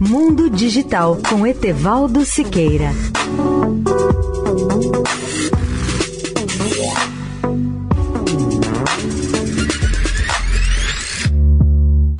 Mundo Digital com Etevaldo Siqueira.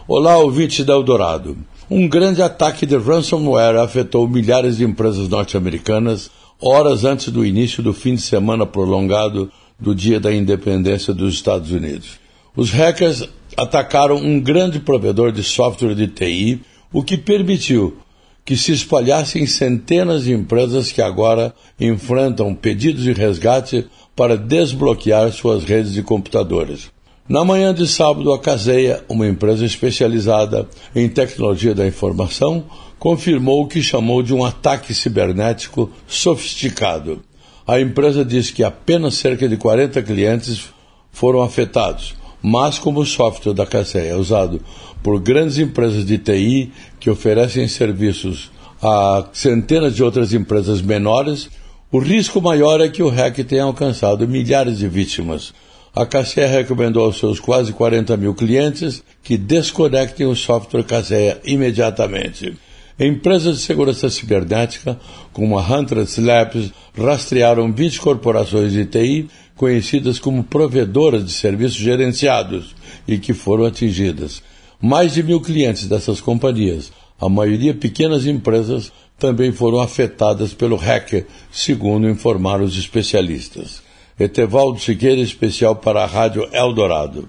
Olá, ouvinte da Eldorado. Um grande ataque de ransomware afetou milhares de empresas norte-americanas horas antes do início do fim de semana prolongado do Dia da Independência dos Estados Unidos. Os hackers atacaram um grande provedor de software de TI, o que permitiu que se espalhassem centenas de empresas que agora enfrentam pedidos de resgate para desbloquear suas redes de computadores. Na manhã de sábado, a Caseia, uma empresa especializada em tecnologia da informação, confirmou o que chamou de um ataque cibernético sofisticado. A empresa diz que apenas cerca de 40 clientes foram afetados, mas como o software da Caseia é usado por grandes empresas de TI que oferecem serviços a centenas de outras empresas menores, o risco maior é que o hack tenha alcançado milhares de vítimas. A Cassia recomendou aos seus quase 40 mil clientes que desconectem o software Cassia imediatamente. Empresas de segurança cibernética, como a Huntress Labs, rastrearam 20 corporações de TI conhecidas como provedoras de serviços gerenciados e que foram atingidas. Mais de mil clientes dessas companhias, a maioria pequenas empresas, também foram afetadas pelo hacker, segundo informaram os especialistas. Etevaldo Siqueira, especial para a Rádio Eldorado.